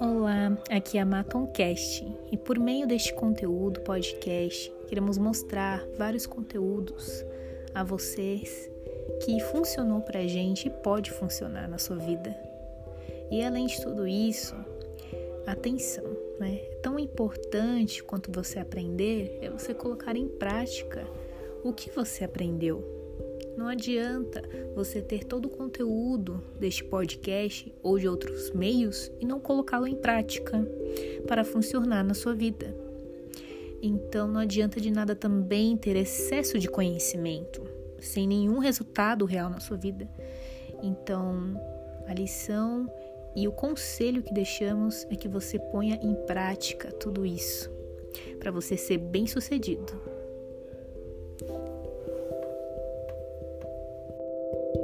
Olá, aqui é a Matoncast e por meio deste conteúdo podcast queremos mostrar vários conteúdos a vocês que funcionou pra gente e pode funcionar na sua vida. E além de tudo isso, atenção, né? É tão importante quanto você aprender é você colocar em prática o que você aprendeu. Não adianta você ter todo o conteúdo deste podcast ou de outros meios e não colocá-lo em prática para funcionar na sua vida. Então não adianta de nada também ter excesso de conhecimento sem nenhum resultado real na sua vida. Então, a lição e o conselho que deixamos é que você ponha em prática tudo isso para você ser bem-sucedido. Thank you.